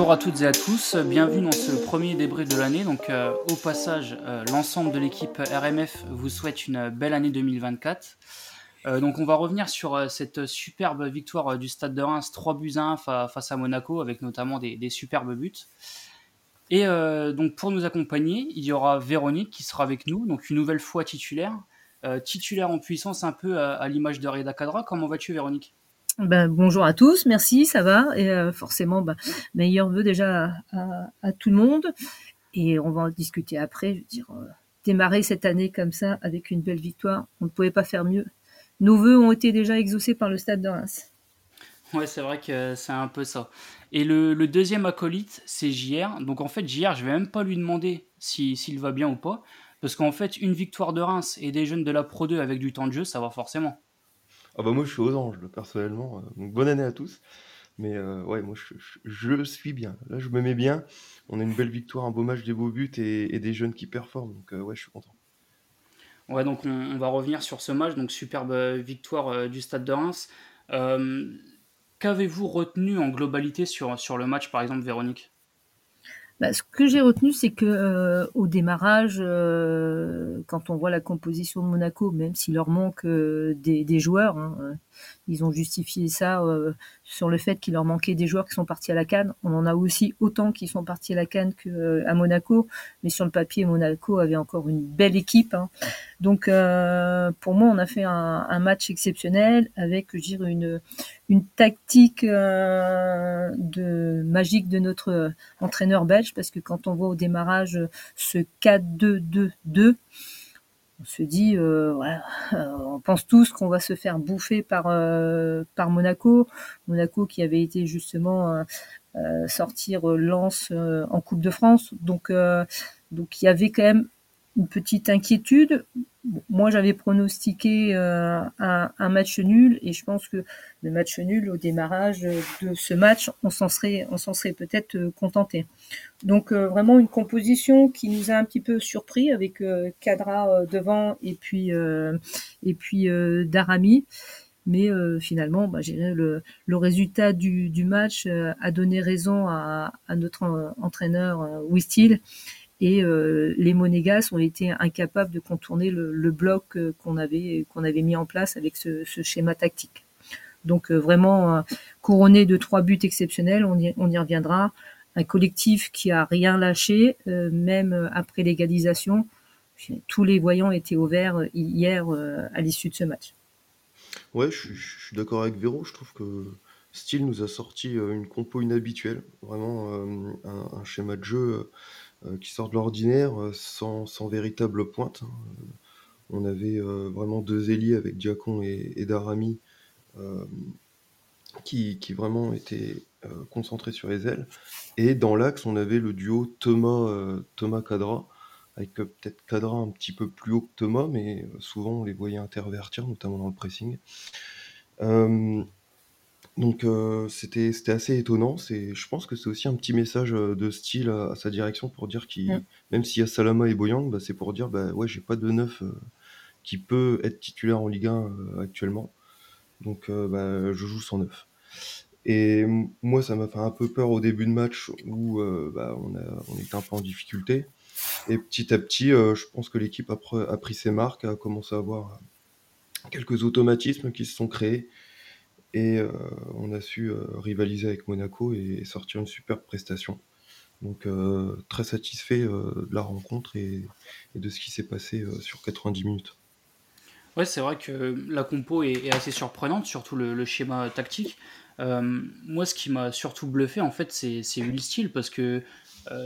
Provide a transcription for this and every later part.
Bonjour à toutes et à tous, bienvenue dans ce premier débrief de l'année. Donc euh, au passage, euh, l'ensemble de l'équipe RMF vous souhaite une belle année 2024. Euh, donc on va revenir sur cette superbe victoire du Stade de Reims, 3 buts 1 face à Monaco, avec notamment des, superbes buts. Et donc pour nous accompagner, il y aura Véronique qui sera avec nous, donc une nouvelle fois titulaire. titulaire en puissance un peu à, l'image de Reda Kadra. Comment vas-tu Véronique? Ben, bonjour à tous, merci, ça va? Et euh, forcément, ben, meilleur vœu déjà à, tout le monde. Et on va en discuter après. Je veux dire, euh, démarrer cette année comme ça avec une belle victoire, on ne pouvait pas faire mieux. Nos vœux ont été déjà exaucés par le stade de Reims. Ouais, c'est vrai que c'est un peu ça. Et le, deuxième acolyte, c'est JR. Donc en fait, JR, je vais même pas lui demander s'il va bien ou pas. Parce qu'en fait, une victoire de Reims et des jeunes de la Pro 2 avec du temps de jeu, ça va forcément. Ah bah moi je suis aux anges personnellement, euh, donc bonne année à tous. Mais euh, ouais, moi je, suis bien. Là je me mets bien. On a une belle victoire, un beau match, des beaux buts et, des jeunes qui performent. Donc euh, ouais, je suis content. Ouais, donc on, va revenir sur ce match. Donc superbe victoire du Stade de Reims. Qu'avez-vous retenu en globalité sur le match par exemple, Véronique? Bah, ce que j'ai retenu, c'est que euh, au démarrage, euh, quand on voit la composition de Monaco, même s'il leur manque euh, des, joueurs, hein, ils ont justifié ça sur le fait qu'il leur manquait des joueurs qui sont partis à la Cannes. On en a aussi autant qui sont partis à la Cannes qu'à Monaco, mais sur le papier, Monaco avait encore une belle équipe. Hein. Donc, pour moi, on a fait un, un match exceptionnel avec, je dirais, une, une tactique de magique de notre entraîneur belge parce que quand on voit au démarrage ce 4-2-2-2, on se dit, euh, euh, on pense tous qu'on va se faire bouffer par, euh, par Monaco. Monaco qui avait été justement sortir Lens en Coupe de France. Donc, donc il y avait quand même une petite inquiétude. Moi, j'avais pronostiqué euh, un, match nul et je pense que le match nul au démarrage de ce match, on s'en serait, on s'en serait peut-être euh, contenté. Donc euh, vraiment une composition qui nous a un petit peu surpris avec Cadra devant et puis et puis Darami. Mais finalement, bah, le, le résultat du, du match a donné raison à, à notre entraîneur Wistil et euh, les Monégas ont été incapables de contourner le, bloc euh, qu'on avait qu'on avait mis en place avec ce, schéma tactique. Donc euh, vraiment couronné de trois buts exceptionnels, on y, reviendra. Un collectif qui a rien lâché, même après l'égalisation. Tous les voyants étaient au vert hier à l'issue de ce match. Ouais, je, suis d'accord avec Véro. Je trouve que Steele nous a sorti une compo inhabituelle, vraiment un, schéma de jeu qui sort de l'ordinaire, euh, sans, sans, véritable pointe. Hein. Euh, on avait vraiment deux ailiers avec Diacon et, et qui, qui, vraiment étaient concentrés sur les ailes. Et dans l'axe, on avait le duo Thomas, Thomas Cadra, avec peut-être Cadra un petit peu plus haut que Thomas, mais souvent on les voyait intervertir, notamment dans le pressing. Donc euh, c'était assez étonnant. je pense que c'est aussi un petit message euh, de style à, sa direction pour dire qu'il, mm. même s'il y a Salama et Boyang, bah, c'est pour dire bah ouais j'ai pas de neuf euh, qui peut être titulaire en Ligue 1 actuellement. Donc bah, je joue sans neuf. Et moi ça m'a fait un peu peur au début de match où bah, on, on était un peu en difficulté. Et petit à petit, je pense que l'équipe a, a pris ses marques, a commencé à avoir quelques automatismes qui se sont créés. Et euh, on a su euh, rivaliser avec Monaco et sortir une superbe prestation. Donc euh, très satisfait de la rencontre et, de ce qui s'est passé sur 90 minutes. Ouais, c'est vrai que la compo est, assez surprenante, surtout le, schéma tactique. moi, ce qui m'a surtout bluffé, en fait, c'est Will Steele, parce que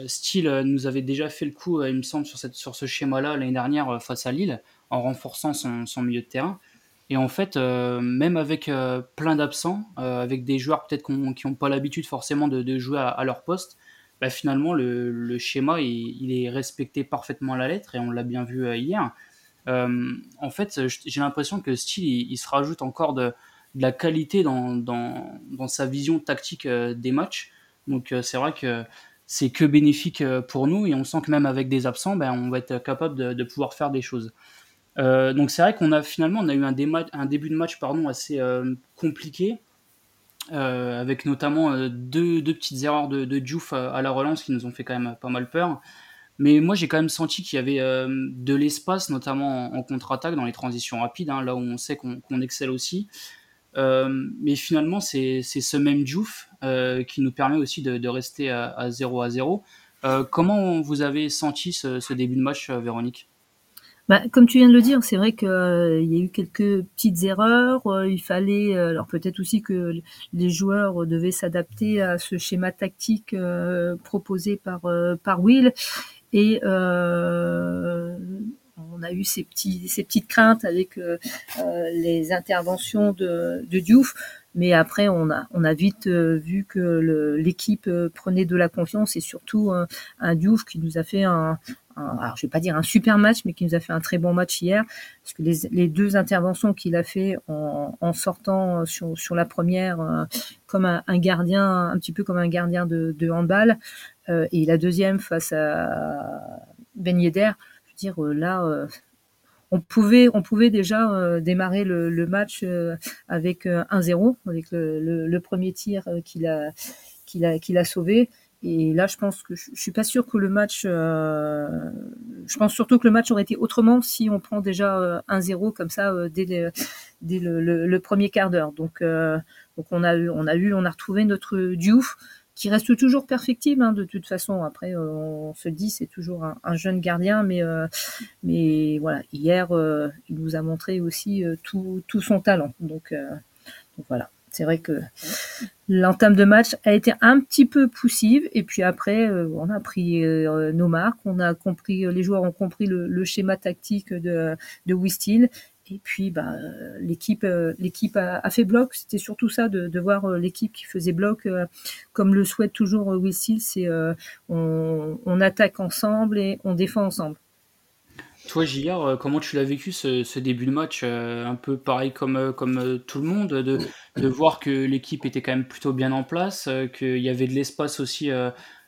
Steele nous avait déjà fait le coup, il me semble, sur, ce schéma-là l'année dernière face à Lille, en renforçant son milieu de terrain. Et en fait, euh, même avec euh, plein d'absents, euh, avec des joueurs peut-être qui n'ont pas l'habitude forcément de, jouer à, leur poste, bah, finalement le, schéma il, est respecté parfaitement à la lettre et on l'a bien vu hier. en fait, j'ai l'impression que Steele il, se rajoute encore de, la qualité dans, sa vision tactique des matchs. Donc c'est vrai que c'est que bénéfique pour nous et on sent que même avec des absents, ben, on va être capable de pouvoir faire des choses. Euh, donc c'est vrai qu'on a finalement on a eu un, début de match pardon, assez euh, compliqué. avec notamment deux, petites erreurs de, de à la relance qui nous ont fait quand même pas mal peur. Mais moi, j'ai quand même senti qu'il y avait de l'espace, notamment en, contre-attaque, dans les transitions rapides, hein, là où on sait qu'on excelle aussi. mais finalement, c'est ce même Diouf qui nous permet aussi de, rester à, 0 à 0. comment vous avez senti ce début de match, Véronique? Bah, comme tu viens de le dire, c'est vrai qu'il euh, y a eu quelques petites erreurs. Euh, il fallait, euh, alors peut-être aussi que les joueurs devaient s'adapter à ce schéma tactique proposé par par Will. Et on a eu ces petits ces petites craintes avec les interventions de, de Diouf. Mais après, on a, on a vite vu que l'équipe prenait de la confiance et surtout un Diouf qui nous a fait un, alors je vais pas dire un super match, mais qui nous a fait un très bon match hier, parce que les, deux interventions qu'il a fait en, sortant sur, sur, la première euh, comme un, gardien, un petit peu comme un gardien de, handball, euh, et la deuxième face à Ben Yedder, je veux dire euh, là. on pouvait, on pouvait déjà démarrer le, match avec 1-0, avec le, le, premier tir qu'il a, qu'il a, qu'il a sauvé. Et là, je pense que je, suis pas sûr que le match. Euh, je pense surtout que le match aurait été autrement si on prend déjà 1-0 euh, comme ça euh, dès, dès le, premier quart d'heure. Donc, donc on a eu, on a eu, on a retrouvé notre Diouf qui reste toujours perfectible hein, de toute façon. Après, on se dit c'est toujours un, jeune gardien, mais mais voilà. Hier, il nous a montré aussi tout, tout son talent. Donc voilà. C'est vrai que l'entame de match a été un petit peu poussive et puis après euh, on a pris euh, nos marques, on a compris, les joueurs ont compris le, schéma tactique de, de Wistil et puis bah, l'équipe l'équipe a, fait bloc. C'était surtout ça de, voir euh, l'équipe qui faisait bloc comme le souhaite toujours Wistil, c'est on attaque ensemble et on défend ensemble. Toi, Gillard, euh, comment tu l'as vécu ce, début de match euh, Un peu pareil comme, euh, comme tout le monde, de, de voir que l'équipe était quand même plutôt bien en place, qu'il y avait de l'espace aussi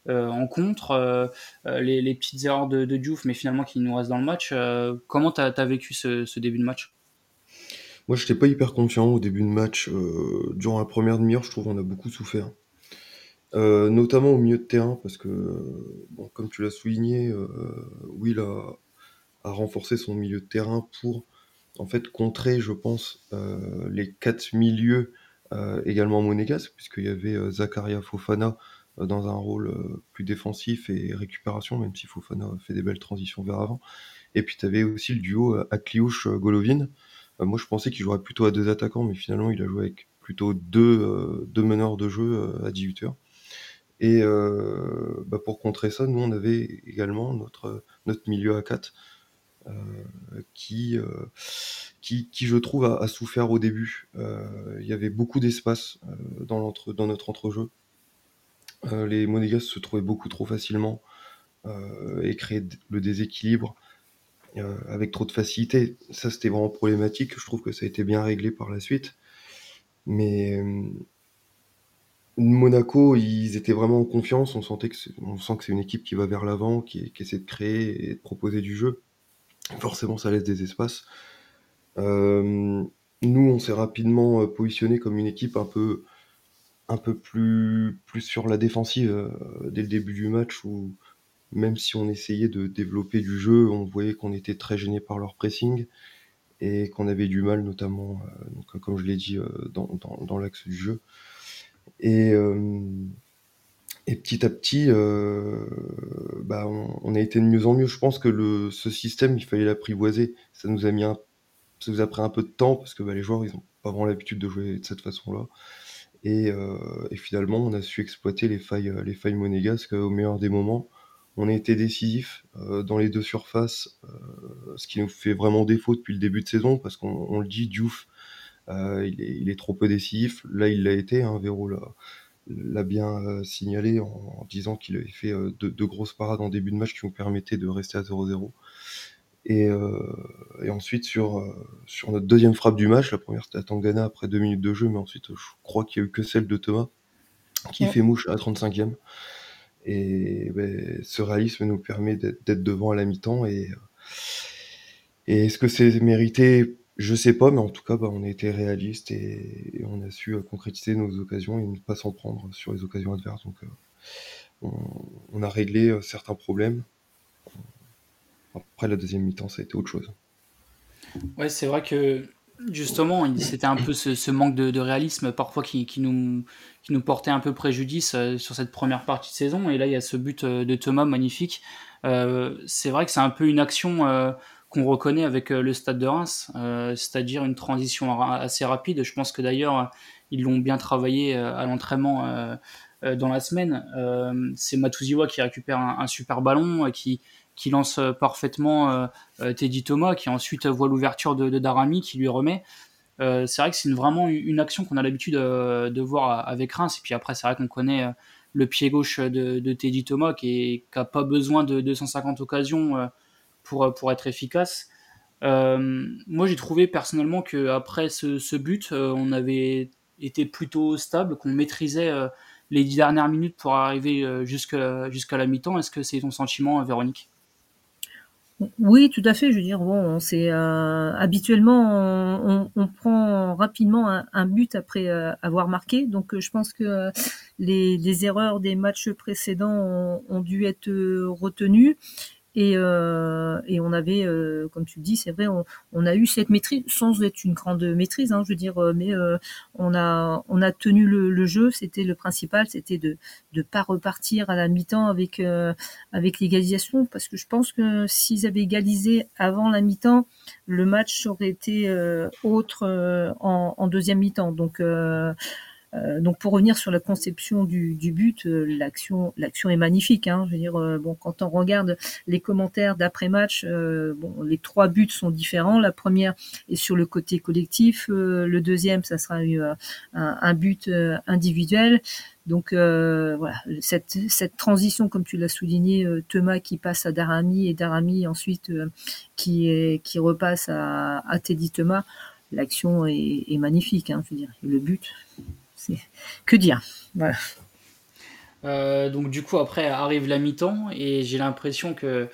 en contre, les, les, petites erreurs de, de Diouf, mais finalement qui nous restent dans le match. comment tu as, vécu ce, début de match? Moi, je n'étais pas hyper confiant au début de match. durant la première demi-heure, je trouve qu'on a beaucoup souffert. notamment au milieu de terrain, parce que, comme tu l'as souligné, Will a renforcer son milieu de terrain pour en fait contrer, je pense, euh, les quatre milieux euh, également monégasques, puisqu'il y avait euh, Zakaria Fofana dans un rôle plus défensif et récupération, même si Fofana fait des belles transitions vers avant. Et puis tu avais aussi le duo Akliouche-Golovin. moi je pensais qu'il jouerait plutôt à deux attaquants, mais finalement il a joué avec plutôt deux, deux meneurs de jeu à 18 heures. Et bah, pour contrer ça, nous on avait également notre, notre milieu à 4 euh, qui, euh, qui, qui, je trouve, a, souffert au début. Euh, il y avait beaucoup d'espace dans, dans notre entrejeu. les Monégasques se trouvaient beaucoup trop facilement et créaient le déséquilibre avec trop de facilité. Ça, c'était vraiment problématique. Je trouve que ça a été bien réglé par la suite. Mais Monaco, ils étaient vraiment en confiance. On sentait que sent que c'est une équipe qui va vers l'avant, qui, essaie de créer et de proposer du jeu forcément ça laisse des espaces. Euh, nous, on s'est rapidement euh, positionné comme une équipe un peu, plus, sur la défensive euh, dès le début du match où même si on essayait de développer du jeu, on voyait qu'on était très gêné par leur pressing et qu'on avait du mal notamment, comme je l'ai dit, dans, dans l'axe du jeu. Et, et petit à petit, euh, bah, on, a été de mieux en mieux. Je pense que le, ce système, il fallait l'apprivoiser. Ça nous a mis un, ça nous a pris un peu de temps parce que bah, les joueurs, ils n'ont pas vraiment l'habitude de jouer de cette façon-là. Et, euh, finalement, on a su exploiter les failles, les failles monégasques au meilleur des moments. On a été décisif euh, dans les deux surfaces, euh, ce qui nous fait vraiment défaut depuis le début de saison parce qu'on le dit, Diouf, euh, il est, trop peu décisif. Là, il l'a été, hein, Véro là l'a bien euh, signalé en, disant qu'il avait fait euh, deux, grosses parades en début de match qui nous permettaient de rester à 0-0. Euh, et, ensuite, sur, sur notre deuxième frappe du match, la première c'était à Tangana après deux minutes de jeu, mais ensuite, je crois qu'il n'y a eu que celle de Thomas qui fait mouche à 35e. Et ben, ce réalisme nous permet d'être devant à la mi-temps. Et, et est-ce que c'est mérité? Je sais pas, mais en tout cas, bah, on a été réaliste et, on a su concrétiser nos occasions et ne pas s'en prendre sur les occasions adverses. Donc, on, a réglé certains problèmes. Après la deuxième mi-temps, ça a été autre chose. Ouais, c'est vrai que justement, c'était un peu ce, manque de, réalisme parfois qui, nous, qui nous portait un peu préjudice euh, sur cette première partie de saison. Et là, il y a ce but euh, de Thomas magnifique. Euh, c'est vrai que c'est un peu une action qu'on reconnaît avec le stade de Reims, c'est-à-dire une transition assez rapide. Je pense que d'ailleurs, ils l'ont bien travaillé à l'entraînement dans la semaine. c'est Matuziwa qui récupère un, super ballon, qui, qui lance euh, parfaitement euh, euh, Teddy Thomas, qui ensuite voit l'ouverture de, Darami, qui lui remet. c'est vrai que c'est vraiment une action qu'on a l'habitude de voir avec Reims. Et puis après, c'est vrai qu'on connaît le pied gauche de, Teddy Thomas, qui n'a pas besoin de 250 occasions pour, pour être efficace. moi, j'ai trouvé personnellement qu'après ce, ce but, on avait été plutôt stable, qu'on maîtrisait les dix dernières minutes pour arriver jusqu'à la mi-temps. Est-ce que c'est ton sentiment, Véronique? Oui, tout à fait. Je veux dire, bon, euh, habituellement on, prend rapidement un, but après euh, avoir marqué. Donc, euh, je pense que les, erreurs des matchs précédents ont dû être retenues. Et, euh, et on avait, euh, comme tu le dis, c'est vrai, on, on, a eu cette maîtrise, sans être une grande maîtrise, hein, je veux dire, euh, mais on a on a tenu le, le jeu. C'était le principal, c'était de de pas repartir à la mi-temps avec avec l'égalisation, parce que je pense que s'ils avaient égalisé avant la mi-temps, le match aurait été autre en, en, deuxième mi-temps. Donc donc pour revenir sur la conception du, but, euh, l'action, est magnifique. Hein, je veux dire, euh, bon, quand on regarde les commentaires d'après match, bon, les trois buts sont différents. La première est sur le côté collectif, le deuxième, ça sera un, but individuel. Donc voilà, cette, transition, comme tu l'as souligné, Thomas qui passe à Darami et Darami ensuite qui, qui repasse à, à Teddy Thomas, l'action est, magnifique. Hein, je le but, que dire. Euh, donc du coup après arrive la mi-temps et j'ai l'impression que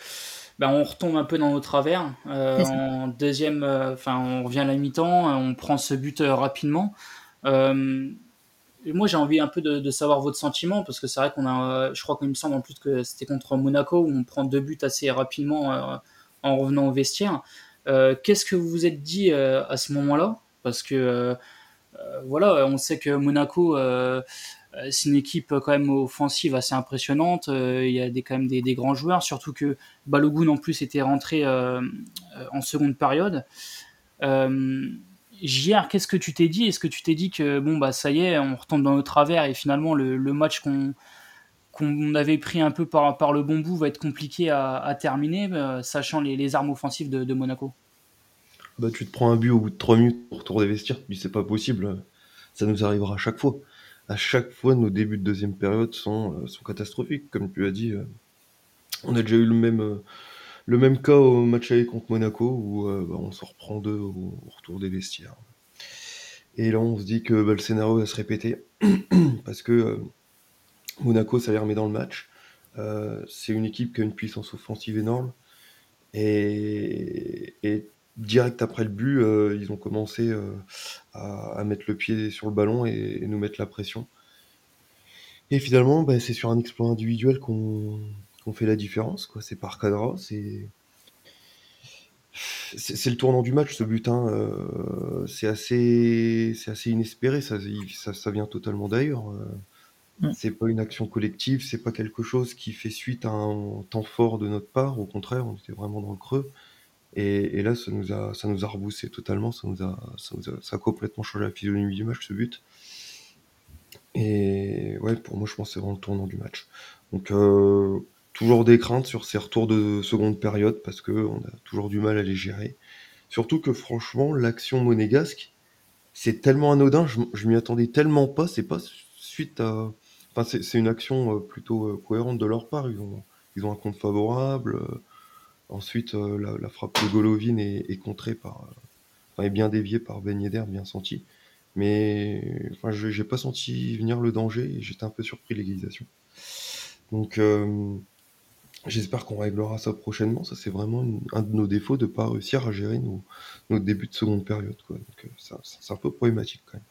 ben, on retombe un peu dans nos travers. Euh, en deuxième, euh, enfin on revient à la mi-temps, on prend ce but rapidement. moi j'ai envie un peu de, savoir votre sentiment parce que c'est vrai qu'on a, je crois qu'il me semble en plus que c'était contre Monaco où on prend deux buts assez rapidement en revenant au vestiaire. Qu'est-ce que vous vous êtes dit à ce moment-là? Parce que voilà, on sait que Monaco euh, euh, c'est une équipe quand même offensive assez impressionnante. Il y a des, quand même des, grands joueurs, surtout que Balogun en plus était rentré en seconde période. JR, qu'est-ce que tu t'es dit? Est-ce que tu t'es dit que bon bah ça y est, on retombe dans nos travers et finalement le, match qu'on avait pris un peu par, par le bon bout va être compliqué à, terminer, sachant les, armes offensives de Monaco? Bah, tu te prends un but au bout de 3 minutes pour retour des vestiaires, tu dis c'est pas possible, ça nous arrivera à chaque fois. À chaque fois, nos débuts de deuxième période sont, euh, sont catastrophiques, comme tu as dit. Euh. On a déjà eu le même, euh, le même cas au match aller contre Monaco où bah, on s'en reprend deux au, retour des vestiaires. Et là, on se dit que bah, le scénario va se répéter parce que Monaco, ça les remet dans le match. c'est une équipe qui a une puissance offensive énorme. Et direct après le but, euh, ils ont commencé euh, à, mettre le pied sur le ballon et, nous mettre la pression. Et finalement, bah, c'est sur un exploit individuel qu'on fait la différence. C'est par cadre, c'est c'est le tournant du match, ce but. Hein, euh, c'est assez, assez inespéré. Ça, ça, vient totalement d'ailleurs. Mm. C'est pas une action collective. C'est pas quelque chose qui fait suite à un temps fort de notre part. Au contraire, on était vraiment dans le creux. Et, là, ça nous a, ça nous a reboussé totalement, ça nous a, ça, a, complètement changé la physionomie du match, ce but. Et ouais, pour moi, je pense que c'est vraiment le tournant du match. Donc, euh, toujours des craintes sur ces retours de seconde période parce qu'on a toujours du mal à les gérer. Surtout que franchement, l'action monégasque, c'est tellement anodin, je, m'y attendais tellement pas, c'est pas suite à. Enfin, c'est une action euh, plutôt euh, cohérente de leur part, ils ont, ils ont un compte favorable Ensuite, euh, la, frappe de Golovin est, contrée par, enfin, est bien déviée par Ben Yedder, bien senti. Mais enfin, je n'ai pas senti venir le danger et j'étais un peu surpris de l'égalisation. Donc, euh, J'espère qu'on réglera ça prochainement. Ça, c'est vraiment un de nos défauts de ne pas réussir à gérer nos, nos débuts de seconde période. Quoi. Donc, ça, c'est un peu problématique quand même.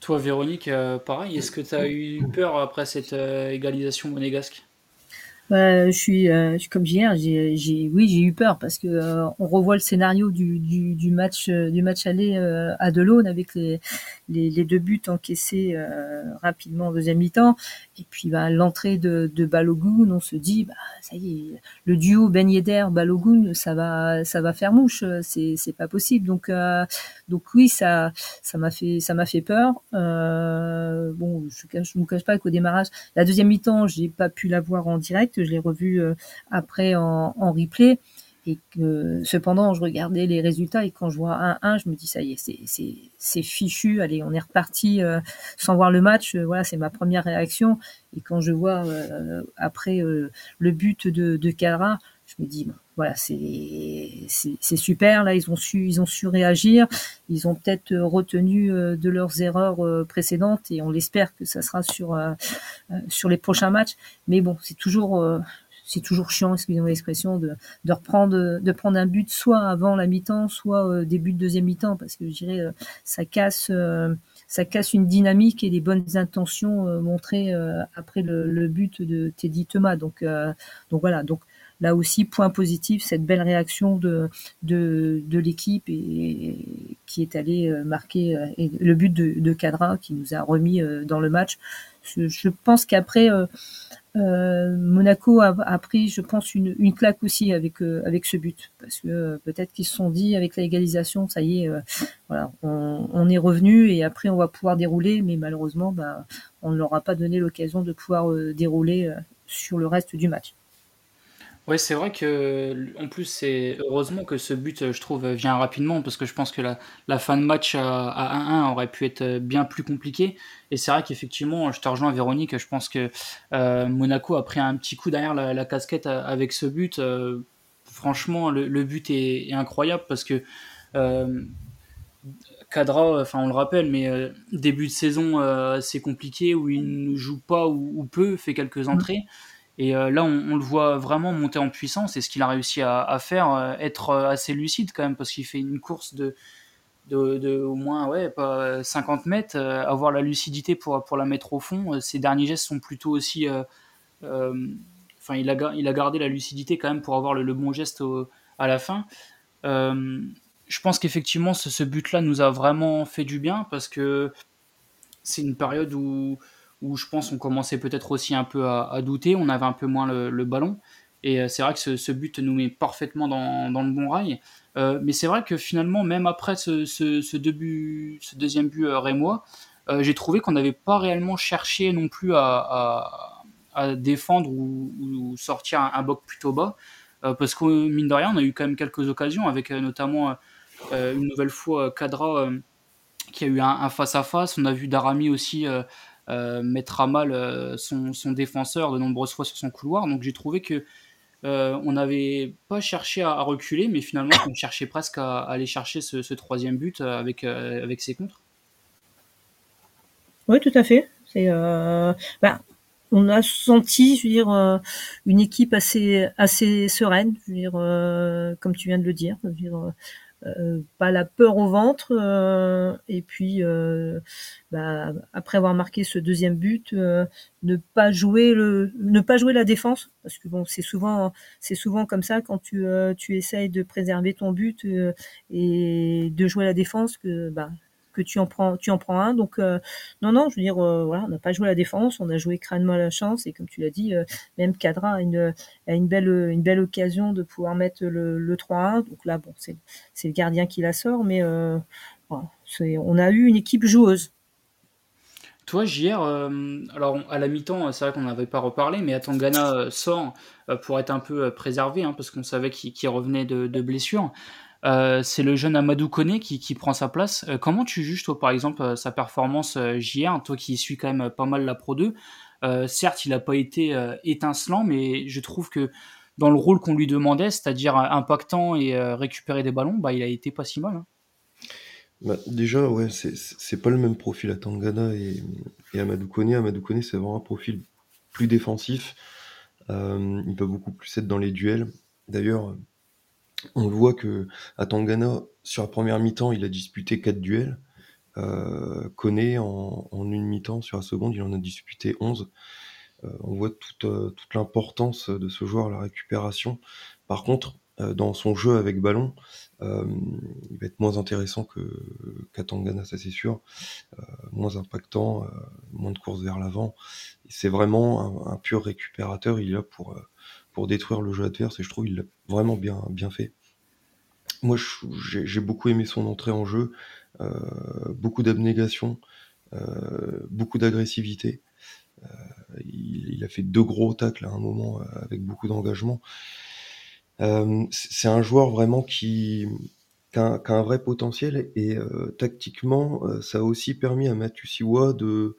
Toi, Véronique, pareil, est-ce que tu as eu peur après cette égalisation monégasque? Bah, je suis, euh, comme hier, j'ai, j'ai, oui, j'ai eu peur parce que euh, on revoit le scénario du, du, du match, euh, du match aller euh, à Delaune avec les, les, les, deux buts encaissés rapidement en deuxième mi-temps, et puis bah, l'entrée de, de Balogun, on se dit, bah, ça y est, le duo Ben Yedder Balogun, ça va, ça va faire mouche, c'est, c'est pas possible. Donc, donc oui, ça, ça m'a fait, ça m'a fait peur. bon, je ne vous cache pas qu'au démarrage, la deuxième mi-temps, j'ai pas pu la voir en direct je l'ai revu euh, après en, replay. Et cependant je regardais les résultats et quand je vois 1-1 je me dis ça y est c'est fichu. Allez on est reparti euh, sans voir le match. Euh, voilà c'est ma première réaction. Et quand je vois après le but de, de Kadra je me dis voilà c'est super là ils ont su ils ont su réagir ils ont peut-être retenu de leurs erreurs précédentes et on l'espère que ça sera sur sur les prochains matchs mais bon c'est toujours c'est toujours chiant, excusez-moi l'expression, de, de reprendre, de prendre un but soit avant la mi-temps, soit début de deuxième mi-temps, parce que je dirais ça casse, ça casse une dynamique et des bonnes intentions montrées après le, le, but de Teddy Thomas. Donc, donc voilà. Donc là aussi, point positif, cette belle réaction de, l'équipe qui est allée euh, marquer euh, le but de, Cadra qui nous a remis euh, dans le match. Je, pense qu'après, Monaco a, pris, je pense, une, claque aussi avec ce but, parce que peut-être qu'ils se sont dit avec la égalisation, ça y est, voilà, on, on, est revenu et après on va pouvoir dérouler, mais malheureusement, bah, on ne leur a pas donné l'occasion de pouvoir dérouler sur le reste du match. Ouais, c'est vrai que, en plus, c'est heureusement que ce but, je trouve, vient rapidement parce que je pense que la, la fin de match à, 1-1 aurait pu être bien plus compliquée. Et c'est vrai qu'effectivement, je te rejoins, Véronique, je pense que euh, Monaco a pris un petit coup derrière la, casquette avec ce but. Euh, franchement, le, but est, incroyable parce que euh, Cadra, enfin on le rappelle, mais début de saison c'est compliqué où il ne joue pas ou, peu, fait quelques mmh. Et euh, là, on, le voit vraiment monter en puissance. Et ce qu'il a réussi à, faire, euh, être euh, assez lucide quand même, parce qu'il fait une course de, de, au moins ouais, pas 50 mètres, avoir la lucidité pour, pour la mettre au fond. Ses derniers gestes sont plutôt aussi. Enfin, il, a, il a gardé la lucidité quand même pour avoir le, bon geste à la fin. je pense qu'effectivement, ce but-là nous a vraiment fait du bien parce que c'est une période où où je pense on commençait peut-être aussi un peu à, douter, on avait un peu moins le, ballon. Et euh, c'est vrai que ce, but nous met parfaitement dans, le bon rail. Euh, mais c'est vrai que finalement, même après ce, deuxième but euh, rémois, j'ai trouvé qu'on n'avait pas réellement cherché non plus à, défendre ou, sortir un, bloc plutôt bas. parce que mine de rien, on a eu quand même quelques occasions, avec notamment une nouvelle fois Kadra qui a eu un face-à-face. On a vu Darami aussi euh, mettre à mal euh, son, défenseur de nombreuses fois sur son couloir. Donc j'ai trouvé que euh, on n'avait pas cherché à, reculer, mais finalement on cherchait presque à, aller chercher ce, troisième but avec, ses contres. Oui, tout à fait. Bah, on a senti, une équipe assez, sereine, comme tu viens de le dire. Euh, pas la peur au ventre. Euh, et puis, euh, bah, après avoir marqué ce deuxième but, ne pas jouer le, ne pas jouer la défense, parce que bon, c'est souvent, c'est souvent comme ça quand tu, tu essayes de préserver ton but et de jouer la défense que bah, que tu en prends, tu en prends un. Donc euh, non, non, je veux dire, euh, voilà, on n'a pas joué la défense, on a joué crânement à la chance et comme tu l'as dit, euh, même Cadra a une, belle, occasion de pouvoir mettre le, le 3-1. Donc là, bon, c'est, le gardien qui la sort, mais on a eu une équipe joueuse. Toi, JR, alors à la mi-temps, c'est vrai qu'on n'avait pas reparlé, mais Atangana sort pour être un peu préservé, hein, parce qu'on savait qu'il, revenait de, de blessure. Euh, c'est le jeune Amadou Kone qui, prend sa place. Euh, comment tu juges, toi, par exemple, euh, sa performance JR, toi qui suis quand même pas mal la Pro 2 Certes, il n'a pas été étincelant, mais je trouve que dans le rôle qu'on lui demandait, c'est-à-dire impactant et récupérer des ballons, bah, il a été pas si mal. Hein. Bah, déjà, ouais, c'est pas le même profil à Tangana et, Amadou Kone. Amadou Kone, c'est vraiment un profil plus défensif. il va beaucoup plus être dans les duels. D'ailleurs, on voit que à Tangana, sur la première mi-temps, il a disputé 4 duels. Euh, en, une mi-temps, sur la seconde, il en a disputé 11. Euh, on voit toute, euh, toute l'importance de ce joueur, la récupération. Par contre, euh, dans son jeu avec ballon, il va être moins intéressant que qu'à Tangana, ça c'est sûr. moins impactant, moins de courses vers l'avant. C'est vraiment un, pur récupérateur. Il est là pour, pour détruire le jeu adverse et je trouve qu'il l'a vraiment bien, bien fait. Moi, j'ai beaucoup aimé son entrée en jeu, beaucoup d'abnégation, beaucoup d'agressivité. Il, a fait deux gros tacles à un moment avec beaucoup d'engagement. c'est un joueur vraiment qui, a, un vrai potentiel et tactiquement, ça a aussi permis à Mathieu Siwa de,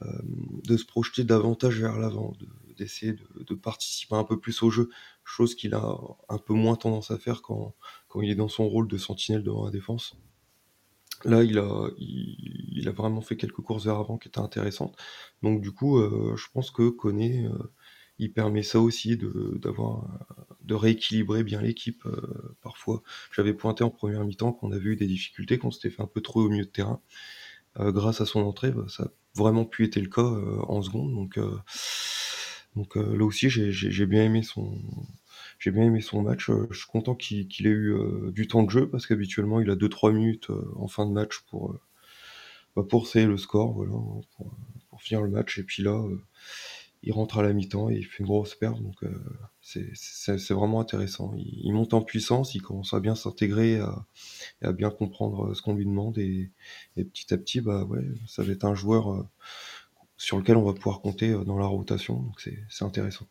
de se projeter davantage vers l'avant, d'essayer de, participer un peu plus au jeu, chose qu'il a un peu moins tendance à faire quand, quand il est dans son rôle de sentinelle devant la défense. Là, il a, il, a vraiment fait quelques courses vers avant qui étaient intéressantes. Donc du coup, euh, je pense que Koné, euh, il permet ça aussi de, d'avoir, de rééquilibrer bien l'équipe euh, parfois. J'avais pointé en première mi-temps qu'on avait eu des difficultés, qu'on s'était fait un peu trop au milieu de terrain. grâce à son entrée, bah, ça a vraiment pu être le cas en seconde. Donc, donc là aussi, j'ai, bien aimé son, j'ai bien aimé son match. Euh, je suis content qu'il ait eu euh, du temps de jeu parce qu'habituellement il a 2-3 minutes euh, en fin de match pour, bah, pour le score, voilà, pour, finir le match. Et puis là, il rentre à la mi-temps et il fait une grosse perte. Donc c'est vraiment intéressant. Il, monte en puissance, il commence à bien s'intégrer et à bien comprendre ce qu'on lui demande. Et, petit à petit, bah ouais, ça va être un joueur sur lequel on va pouvoir compter dans la rotation. Donc c'est intéressant.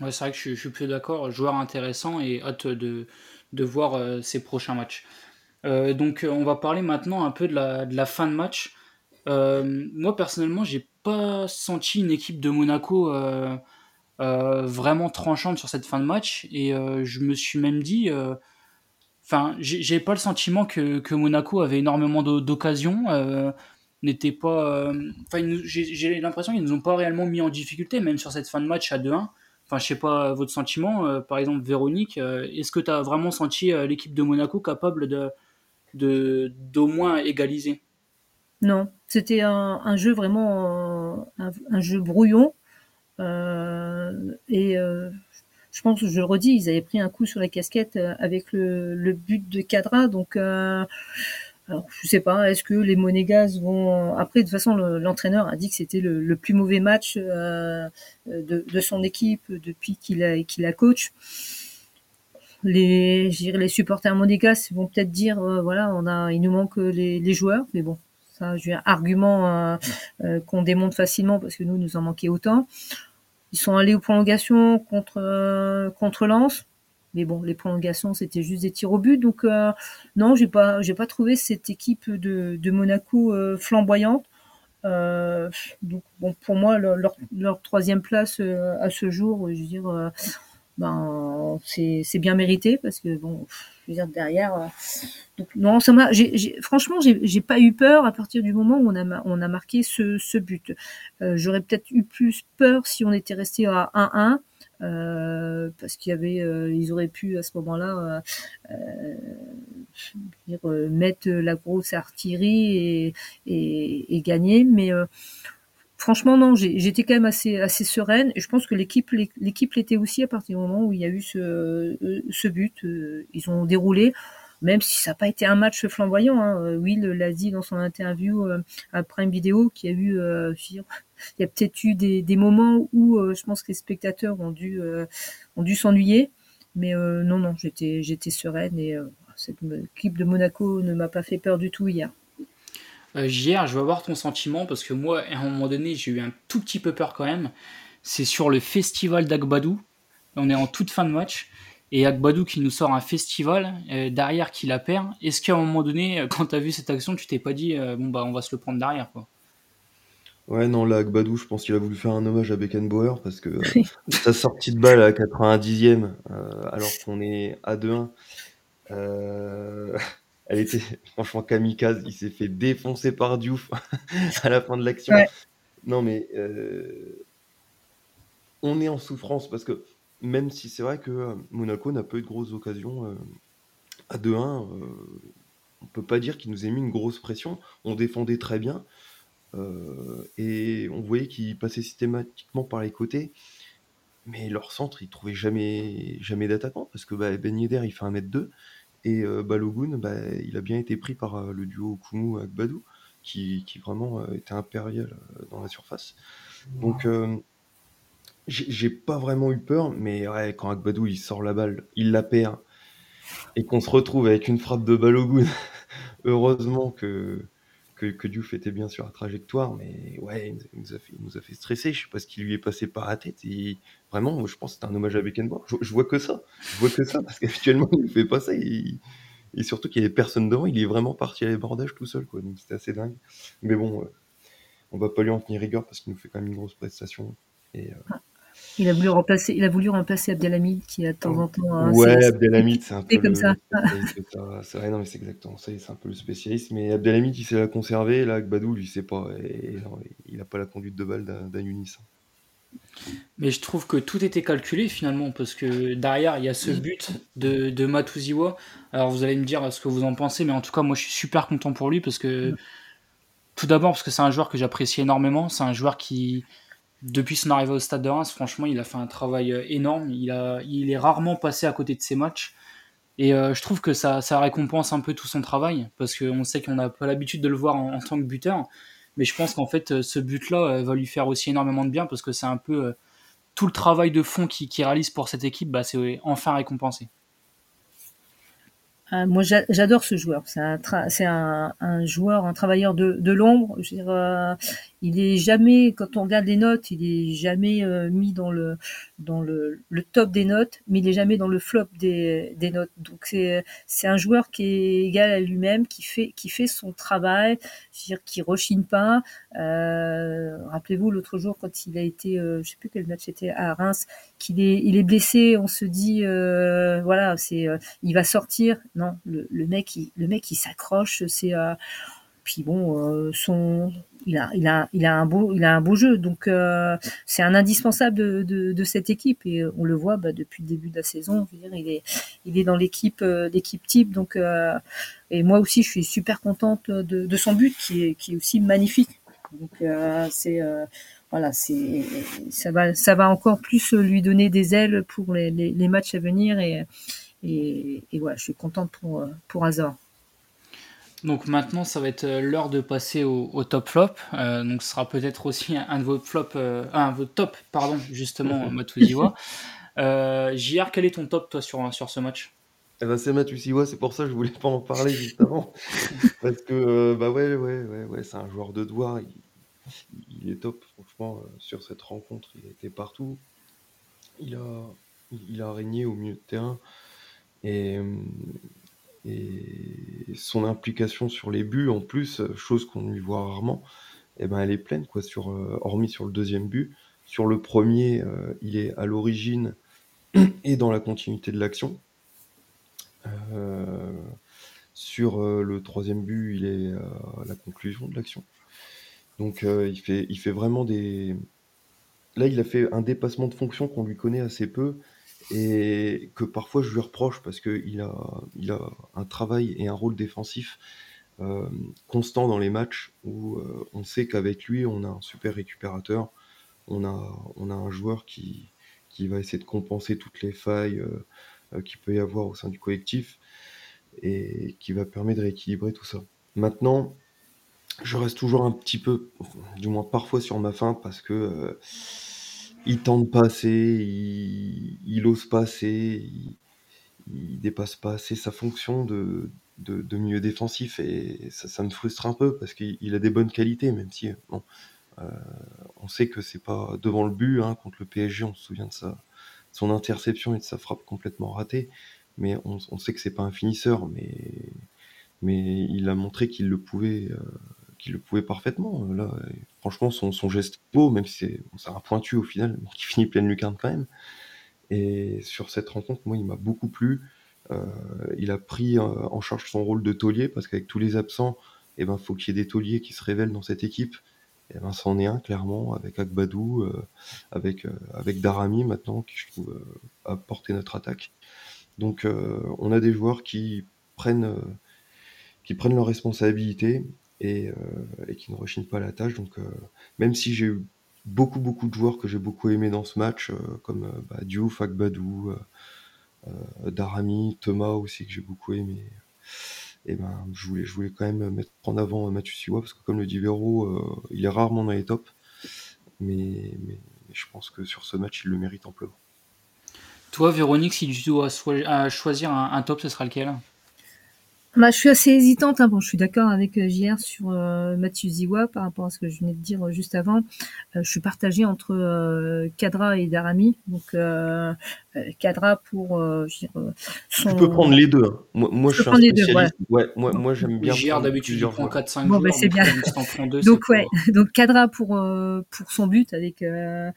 Ouais, c'est vrai que je, suis plus d'accord. Joueur intéressant et hâte de, de voir euh, ses prochains matchs. Euh, donc, euh, on va parler maintenant un peu de la, de la fin de match. moi, personnellement, j'ai pas senti une équipe de Monaco vraiment tranchante sur cette fin de match. Et je me suis même dit. Enfin, j'ai pas le sentiment que, que, Monaco avait énormément d'occasions. N'était pas. Enfin, j'ai l'impression qu'ils nous ont pas réellement mis en difficulté, même sur cette fin de match à 2-1. Enfin, je sais pas votre sentiment, euh, par exemple Véronique, euh, est-ce que tu as vraiment senti euh, l'équipe de Monaco capable de d'au moins égaliser? Non, c'était un, jeu vraiment un, jeu brouillon et je pense, je le redis, ils avaient pris un coup sur la casquette avec le, le but de Cadra, donc alors, je sais pas, est-ce que les Monégas vont... Après, de toute façon, l'entraîneur a dit que c'était le, plus mauvais match euh, de, son équipe depuis qu'il a, qu'il a coach. Les, les supporters monégas vont peut-être dire, euh, voilà, on a, il nous manque les, joueurs, mais bon, ça, j'ai un argument euh, qu'on démonte facilement parce que nous, nous en manquait autant. Ils sont allés aux prolongations contre contre Lens mais bon, les prolongations, c'était juste des tirs au but. Donc euh, non, j'ai pas, j'ai pas trouvé cette équipe de, de Monaco euh, flamboyante. Euh, donc bon, pour moi, leur, leur, troisième place à ce jour, je veux dire, ben c'est, bien mérité parce que bon, je veux dire derrière. donc non, ça m'a, franchement, j'ai, j'ai pas eu peur à partir du moment où on a, on a marqué ce, ce but. j'aurais peut-être eu plus peur si on était resté à 1-1. Euh, parce qu'il y avait, euh, ils auraient pu à ce moment-là euh, mettre la grosse artillerie et, gagner. Mais franchement, non, j'étais quand même assez, assez sereine. Et je pense que l'équipe, l'équipe l'était aussi à partir du moment où il y a eu ce, ce but. Ils ont déroulé même si ça n'a pas été un match flamboyant. Hein. Will l'a dit dans son interview après une vidéo, qui a eu il y a peut-être eu des, moments où euh, je pense que les spectateurs ont dû, euh, s'ennuyer. Mais euh, non, non, j'étais, sereine et cette équipe de Monaco ne m'a pas fait peur du tout hier. hier, je veux avoir ton sentiment parce que moi, à un moment donné, j'ai eu un tout petit peu peur quand même. C'est sur le festival d'Agbadou. On est en toute fin de match. Et Agbadou qui nous sort un festival, derrière qui la perd. Est-ce qu'à un moment donné, quand tu as vu cette action, tu t'es pas dit, bon, bah, on va se le prendre derrière quoi? Ouais, non, là, Agbadou, je pense qu'il a voulu faire un hommage à Beckenbauer parce que euh, sa sortie de balle à 90e, euh, alors qu'on est à 2-1, euh, elle était franchement kamikaze. Il s'est fait défoncer par Diouf à la fin de l'action. Non, mais on est en souffrance parce que même si c'est vrai que Monaco n'a pas eu de grosses occasions à 2-1, on peut pas dire qu'il nous ait mis une grosse pression. On défendait très bien et on voyait qu'ils passaient systématiquement par les côtés. Mais leur centre, ils trouvaient jamais, jamais d'attaquant parce que bah, Ben Yedder, il fait 1m2 et Balogun, bah, il a bien été pris par le duo Kumu Agbadou qui, qui vraiment était impérial dans la surface. Donc j'ai pas vraiment eu peur, mais quand Agbadou il sort la balle, il la perd, et qu'on se retrouve avec une frappe de Balogun, heureusement que, que, que, Diouf était bien sur la trajectoire, mais ouais, il nous a fait, nous a fait stresser. Je sais pas ce qui lui est passé par la tête. Et vraiment, je pense que c'était un hommage à Beckenbauer. Je, vois que ça. Je vois que ça, parce qu'habituellement, il ne fait pas ça. Et, et surtout qu'il n'y avait personne devant. Il est vraiment parti à l'ébordage tout seul, quoi. Donc c'était assez dingue. Mais bon, euh, on va pas lui en tenir rigueur parce qu'il nous fait quand même une grosse prestation. Et, euh, ah. Il a voulu remplacer, il a voulu remplacer Abdelhamid qui a de temps en temps. Hein, ouais, Abdelhamid, c'est un peu comme le, ça. C'est vrai, non, mais c'est exactement ça. C'est un peu le spécialiste. Mais Abdelhamid, il sait la conserver. Là, Gbadou, lui, sait pas. Et, non, il n'a pas la conduite de balle d'un Yunis. Mais je trouve que tout était calculé finalement, parce que derrière, il y a ce but de, de Matuziwa. Alors vous allez me dire ce que vous en pensez, mais en tout cas, moi je suis super content pour lui, parce que tout d'abord, parce que c'est un joueur que j'apprécie énormément. C'est un joueur qui, depuis son arrivée au Stade de Reims, franchement, il a fait un travail euh, énorme. Il, a, il est rarement passé à côté de ses matchs. Et euh, je trouve que ça, ça, récompense un peu tout son travail, parce qu'on sait qu'on n'a pas l'habitude de le voir en, tant que buteur. Mais je pense qu'en fait, euh, ce but-là va lui faire aussi énormément de bien, parce que c'est un peu tout le travail de fond qu'il qui réalise pour cette équipe, bah, c'est enfin récompensé. Moi, j'adore ce joueur. C'est un, un, un, joueur, un travailleur de, de l'ombre. Il est jamais, quand on regarde les notes, il est jamais euh, mis dans le dans le, top des notes, mais il est jamais dans le flop des, des notes. Donc c'est c'est un joueur qui est égal à lui-même, qui fait qui fait son travail, dire qui rechigne pas. Euh, Rappelez-vous l'autre jour quand il a été, euh, je sais plus quel match c'était à Reims, qu'il est il est blessé, on se dit euh, voilà c'est il va sortir. Non, le, le mec il, le mec il s'accroche, c'est puis bon son il a, il a, il a un beau, il a un beau jeu. Donc euh, c'est un indispensable de, de, de, cette équipe et euh, on le voit bah, depuis le début de la saison. Il est, il est dans l'équipe, euh, l'équipe type. Donc euh, et moi aussi, je suis super contente de, de son but qui est, qui est aussi magnifique. Donc c'est voilà, c'est ça va, ça va encore plus lui donner des ailes pour les, les, les matchs à venir et et, et voilà, je suis contente pour pour Azor. Donc maintenant, ça va être euh, l'heure de passer au, top flop. Euh, donc ce sera peut-être aussi un, de vos flops, euh, un de vos top, pardon, justement, Matuziwa. Euh, JR, quel est ton top toi sur, sur ce match? Eh ben, c'est Matuziwa, c'est pour ça que je voulais pas en parler juste avant. Parce que bah ouais, ouais, ouais, ouais c'est un joueur de doigts. Il, est top, franchement, sur cette rencontre, il a été partout. Il a, il a régné au milieu de terrain. Et et son implication sur les buts, en plus, chose qu'on lui voit rarement, eh ben, elle est pleine, quoi, sur, euh, hormis sur le deuxième but. Sur le premier, euh, il est à l'origine et dans la continuité de l'action. Euh, sur le troisième but, il est à la conclusion de l'action. Donc il, fait, il fait vraiment des... Là, il a fait un dépassement de fonction qu'on lui connaît assez peu et que parfois je lui reproche parce qu'il a, il a un travail et un rôle défensif euh, constant dans les matchs où euh, on sait qu'avec lui on a un super récupérateur, on a, on a un joueur qui, qui va essayer de compenser toutes les failles euh, qu'il peut y avoir au sein du collectif et qui va permettre de rééquilibrer tout ça. Maintenant, je reste toujours un petit peu, du moins parfois sur ma faim parce que il tente pas assez, il, il ose pas assez, il, dépasse pas assez sa fonction de, de, milieu défensif et ça, ça, me frustre un peu parce qu'il a des bonnes qualités, même si bon, euh, on sait que c'est pas devant le but hein, contre le PSG, on se souvient de sa, son interception et de sa frappe complètement ratée, mais on, on sait que c'est pas un finisseur, mais mais il a montré qu'il le pouvait. Euh, le pouvait parfaitement. Là, franchement, son, geste beau, même si c'est un pointu au final, qui finit pleine lucarne quand même. Et sur cette rencontre, moi, il m'a beaucoup plu. Euh, il a pris euh, en charge son rôle de taulier parce qu'avec tous les absents, eh ben, faut qu'il y ait des tauliers qui se révèlent dans cette équipe. Et ben, c'en est un, clairement, avec Agbadou, avec, avec Darami maintenant, qui je trouve a porté notre attaque. Donc on a des joueurs qui prennent, qui prennent leurs responsabilités et, et, qui ne rechignent pas la tâche. Donc même si j'ai eu beaucoup beaucoup de joueurs que j'ai beaucoup aimé dans ce match, comme bah, Diouf, Agbadou, Darami, Thomas aussi que j'ai beaucoup aimé et ben, je, voulais, je voulais quand même mettre en avant Mathieu Siwa, parce que comme le dit Véro, euh, il est rarement dans les tops, mais, je pense que sur ce match, il le mérite amplement. Toi, Véronique, si tu dois choisir un top, ce sera lequel? Bah, je suis assez hésitante. Hein. Bon, je suis d'accord avec euh, JR sur euh, Mathieu Ziwa par rapport à ce que je venais de dire euh, juste avant. je suis partagée entre euh, Kadra et Darami. Donc, Kadra pour. je son... Tu peux prendre les deux. Hein. Moi, moi je, suis un spécialiste. Ouais, moi, moi j'aime bien. JR d'habitude, il prend 4-5 bon, bah, c'est bien. donc, ouais. Donc, Kadra pour, pour son but avec euh,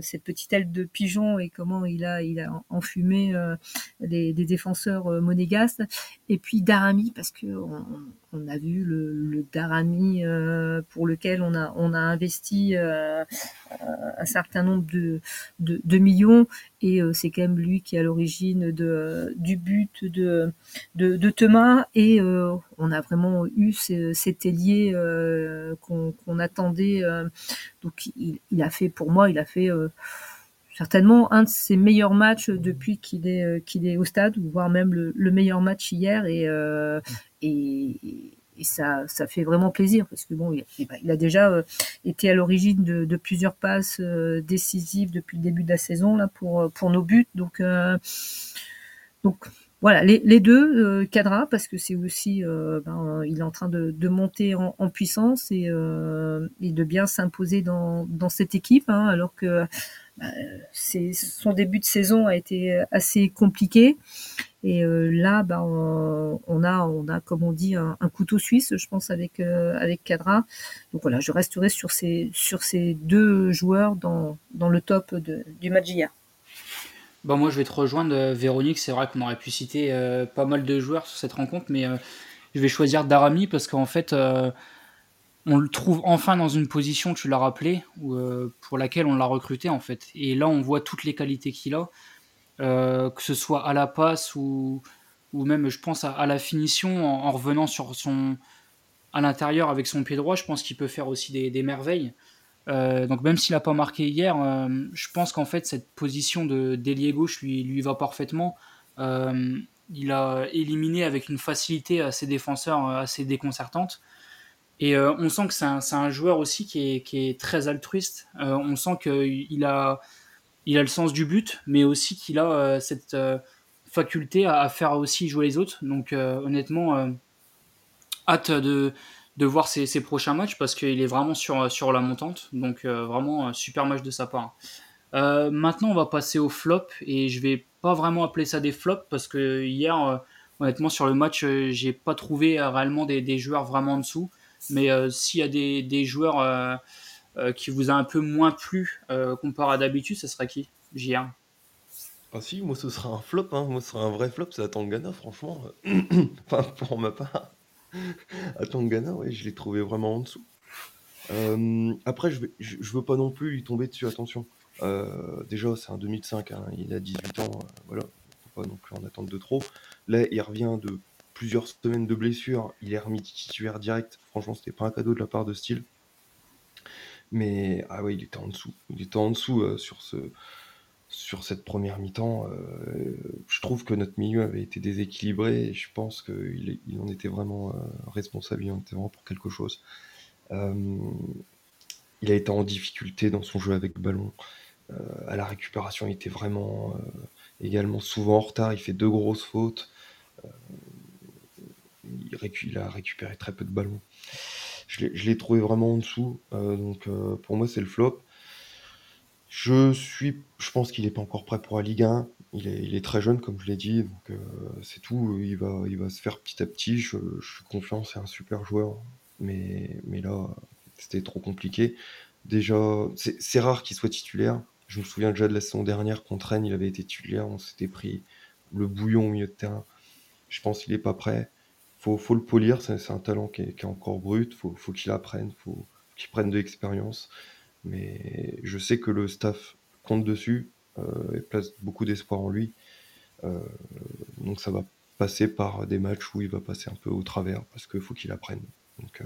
cette petite aile de pigeon et comment il a, il a enfumé euh, des, défenseurs euh, monégasques. Et puis Darami, parce que on, a vu le, le Darami pour lequel on a, on a investi un certain nombre de, millions et c'est quand même lui qui est à l'origine de, du but de, de, de Thomas et on a vraiment eu cet ailier qu'on attendait. donc il, a fait pour moi, il a fait euh, certainement un de ses meilleurs matchs depuis qu'il est, euh, qu'il est au stade, voire même le, meilleur match hier. Euh, et, ça, ça fait vraiment plaisir parce que bon, il, a déjà été à l'origine de, plusieurs passes décisives depuis le début de la saison là pour pour nos buts. Donc donc voilà, les, deux euh, parce que c'est aussi, ben, il est en train de, monter en, puissance et, et, de bien s'imposer dans, dans cette équipe, hein, alors que son début de saison a été assez compliqué. Et là, ben, on, a, on a, comme on dit, un, couteau suisse, je pense, avec avec Cadra. Donc voilà, je resterai sur ces sur ces deux joueurs dans, dans le top de, du match hier. Bah moi, je vais te rejoindre, Véronique. C'est vrai qu'on aurait pu citer pas mal de joueurs sur cette rencontre, mais je vais choisir Darami parce qu'en fait, on le trouve enfin dans une position, tu l'as rappelé, pour laquelle on l'a recruté en fait. Et là, on voit toutes les qualités qu'il a, que ce soit à la passe ou, ou même, je pense, à, la finition en, revenant sur son à l'intérieur avec son pied droit. Je pense qu'il peut faire aussi des, merveilles. donc même s'il n'a pas marqué hier, je pense qu'en fait cette position de d'ailier gauche lui, lui va parfaitement. il a éliminé avec une facilité à ses défenseurs assez déconcertante. Et euh, on sent que c'est un, un, joueur aussi qui est, qui est très altruiste. Euh, on sent qu'il a, il a le sens du but, mais aussi qu'il a euh, cette faculté à, faire aussi jouer les autres. Donc honnêtement, hâte de, voir ses, prochains matchs parce qu'il est vraiment sur, sur la montante. Donc vraiment super match de sa part. maintenant, on va passer au flop et je vais pas vraiment appeler ça des flops parce que hier, honnêtement, sur le match, j'ai pas trouvé réellement des, des, joueurs vraiment en dessous. Mais euh, s'il y a des, joueurs euh, euh, qui vous a un peu moins plu comparé à d'habitude, ce sera qui JR ah si, moi ce sera un flop, hein. moi ce sera un vrai flop, c'est Atangana, franchement. enfin, pour ma part. Atangana, ouais, je l'ai trouvé vraiment en dessous. après, je, je, veux pas non plus lui tomber dessus, attention. déjà, c'est un 2005, hein. il a 18 ans, voilà, faut pas non plus en attendre de trop. Là, il revient de plusieurs semaines de blessure, il est remis titulaire direct. Franchement, c'était pas un cadeau de la part de Steele. Mais ah ouais, il était en dessous. Il était en dessous euh, sur, ce, sur cette première mi-temps. Euh, je trouve que notre milieu avait été déséquilibré et je pense qu'il il en était vraiment euh, responsable, il en était vraiment pour quelque chose. il a été en difficulté dans son jeu avec ballon. à la récupération, il était vraiment également souvent en retard. Il fait deux grosses fautes il, a récupéré très peu de ballons. Je l'ai trouvé vraiment en dessous. Euh, donc euh, pour moi, c'est le flop. Je suis, je pense qu'il n'est pas encore prêt pour la Ligue 1. Il est, très jeune, comme je l'ai dit, donc euh, c'est tout. Il va, il va se faire petit à petit. Je, suis confiant, c'est un super joueur, mais, mais là, c'était trop compliqué. Déjà, c'est rare qu'il soit titulaire. Je me souviens déjà de la saison dernière contre Rennes, il avait été titulaire. On s'était pris le bouillon au milieu de terrain. Je pense qu'il n'est pas prêt faut, faut le polir, c'est un talent qui est, encore brut, faut, faut qu'il apprenne, faut, qui prennent de l'expérience. Mais je sais que le staff compte dessus et place beaucoup d'espoir en lui. donc ça va passer par des matchs où il va passer un peu au travers parce qu'il faut qu'il apprenne. Donc,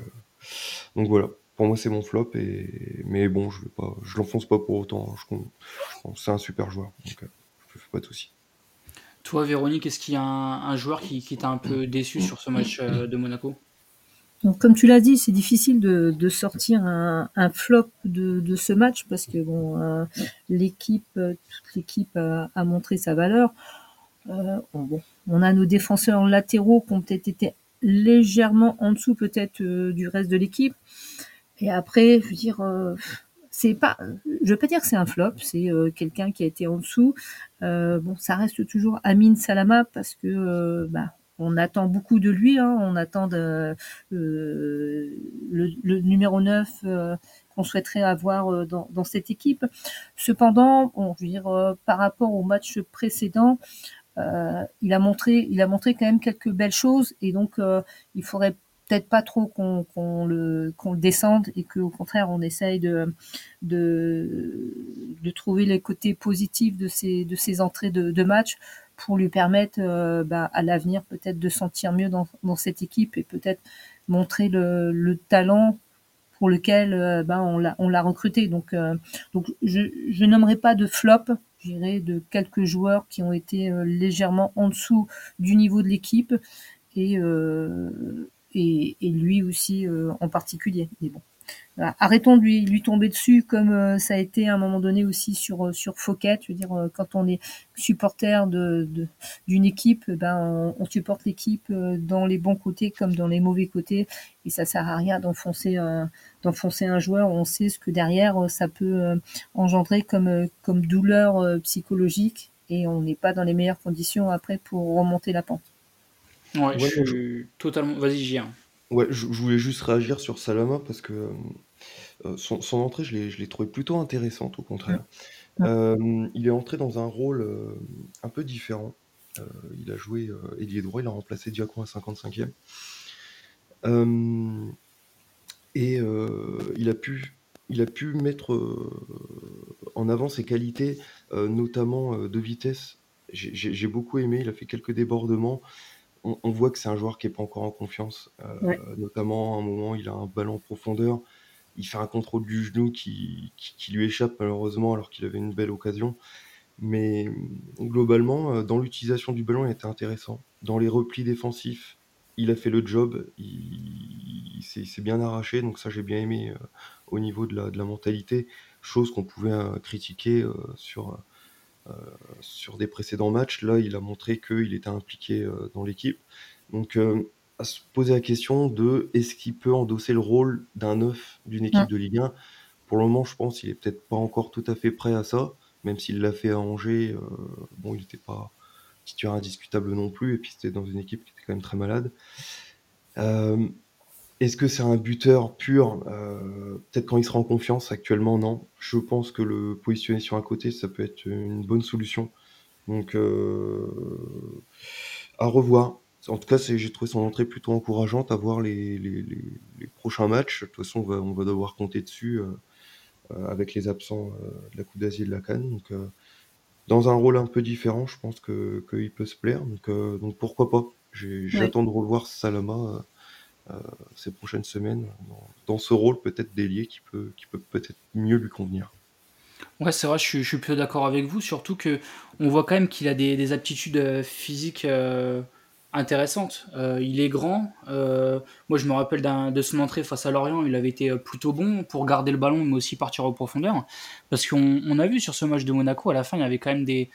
donc voilà, pour moi c'est mon flop mais bon je je l'enfonce pas pour autant je, c'est un super joueur donc je fais pas de soucis toi, Véronique, est-ce qu'il y a un, joueur qui, t'a un peu déçu sur ce match euh, de Monaco? Comme tu l'as dit, c'est difficile de, sortir un, flop de, ce match parce que euh, l'équipe, toute l'équipe a, montré sa valeur. Euh, on a nos défenseurs latéraux qui ont peut-être été légèrement en dessous peut-être du reste de l'équipe. Et après, je veux dire, c'est pas, je veux pas dire que c'est un flop, c'est euh, quelqu'un qui a été en dessous. Euh, bon, ça reste toujours Amin Salama parce que euh, bah, on attend beaucoup de lui, hein, on attend le, numéro 9 qu'on souhaiterait avoir dans, dans, cette équipe. Cependant, bon, je veux dire, par rapport au match précédent, il a montré, il a montré quand même quelques belles choses et donc il faudrait peut-être pas trop qu'on le, le descende et qu'au contraire on essaye de, de, de, trouver les côtés positifs de ces, de ces entrées de, match pour lui permettre euh, bah, à l'avenir peut-être de sentir mieux dans, cette équipe et peut-être montrer le, le, talent pour lequel euh, bah, on l'a recruté. Donc euh, donc je je nommerai pas de flop j'irai de quelques joueurs qui ont été légèrement en dessous du niveau de l'équipe. Et et, lui aussi euh, en particulier. Mais bon, arrêtons de lui, lui tomber dessus comme euh, ça a été à un moment donné aussi sur euh, sur Fouquet. Je veux dire, quand on est supporter de d'une équipe, ben on, supporte l'équipe dans les bons côtés comme dans les mauvais côtés, et ça sert à rien d'enfoncer d'enfoncer un joueur. On sait ce que derrière ça peut engendrer comme comme douleur psychologique, et on n'est pas dans les meilleures conditions après pour remonter la pente. Ouais, je suis totalement. Vas-y, j'y Ouais, je, voulais juste réagir sur Salama parce que euh, son, entrée, je l'ai, trouvé plutôt intéressante, au contraire. Euh, il est entré dans un rôle euh, un peu différent. il a joué ailier droit, il a remplacé Diacon à 55e. et il a pu, il a pu mettre en avant ses qualités, notamment de vitesse. j'ai beaucoup aimé, il a fait quelques débordements on, voit que c'est un joueur qui est pas encore en confiance. Euh, notamment, à un moment, il a un ballon en profondeur. Il fait un contrôle du genou qui, lui échappe malheureusement alors qu'il avait une belle occasion. Mais globalement, euh, dans l'utilisation du ballon, il était intéressant. Dans les replis défensifs, il a fait le job. Il, s'est bien arraché. Donc ça, j'ai bien aimé euh, au niveau de la, mentalité. Chose qu'on pouvait critiquer euh, sur des précédents matchs. Là, il a montré qu'il était impliqué euh, dans l'équipe. Donc, euh, à se poser la question de est-ce qu'il peut endosser le rôle d'un neuf d'une équipe de Ligue 1 Pour le moment, je pense qu'il est peut-être pas encore tout à fait prêt à ça, même s'il l'a fait à Angers. bon, il n'était pas titulaire indiscutable non plus, et puis c'était dans une équipe qui était quand même très malade. Est-ce que c'est un buteur pur euh, Peut-être quand il sera en confiance. Actuellement, non. Je pense que le positionner sur un côté, ça peut être une bonne solution. Donc, euh, à revoir. En tout cas, j'ai trouvé son entrée plutôt encourageante à voir les, prochains matchs. De toute façon, on va, devoir compter dessus euh, avec les absents de la Coupe d'Asie et de la Cannes. Donc, dans un rôle un peu différent, je pense qu'il peut se plaire. Donc, donc pourquoi pas J'attends de revoir Salama ces prochaines semaines dans, ce rôle peut-être d'ailier qui peut, qui peut peut-être mieux lui convenir. Ouais, c'est vrai, je suis, plutôt d'accord avec vous, surtout que on voit quand même qu'il a des, aptitudes euh, physiques euh, intéressantes. il est grand. moi, je me rappelle de son entrée face à Lorient, il avait été plutôt bon pour garder le ballon, mais aussi partir en profondeur. Parce qu'on a vu sur ce match de Monaco, à la fin, il y avait quand même des,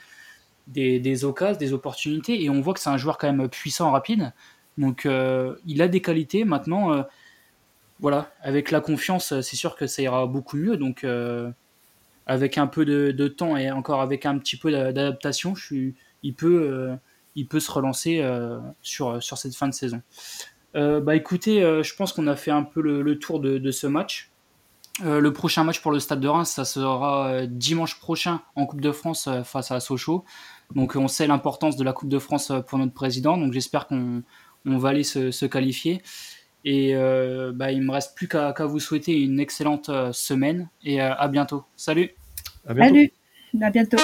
des, des occasions, des opportunités, et on voit que c'est un joueur quand même puissant, rapide. Donc euh, il a des qualités. Maintenant, euh, voilà, avec la confiance, euh, c'est sûr que ça ira beaucoup mieux. Donc avec un peu de, temps et encore avec un petit peu d'adaptation, il peut, il peut se relancer sur, sur cette fin de saison. bah écoutez, je pense qu'on a fait un peu le, tour de, ce match. le prochain match pour le Stade de Reims, ça sera dimanche prochain en Coupe de France face à Sochaux. Donc on sait l'importance de la Coupe de France pour notre président. Donc j'espère qu'on on va aller se, qualifier. Et bah, il me reste plus qu'à vous souhaiter une excellente semaine et à bientôt. Salut. À bientôt. Salut. À bientôt.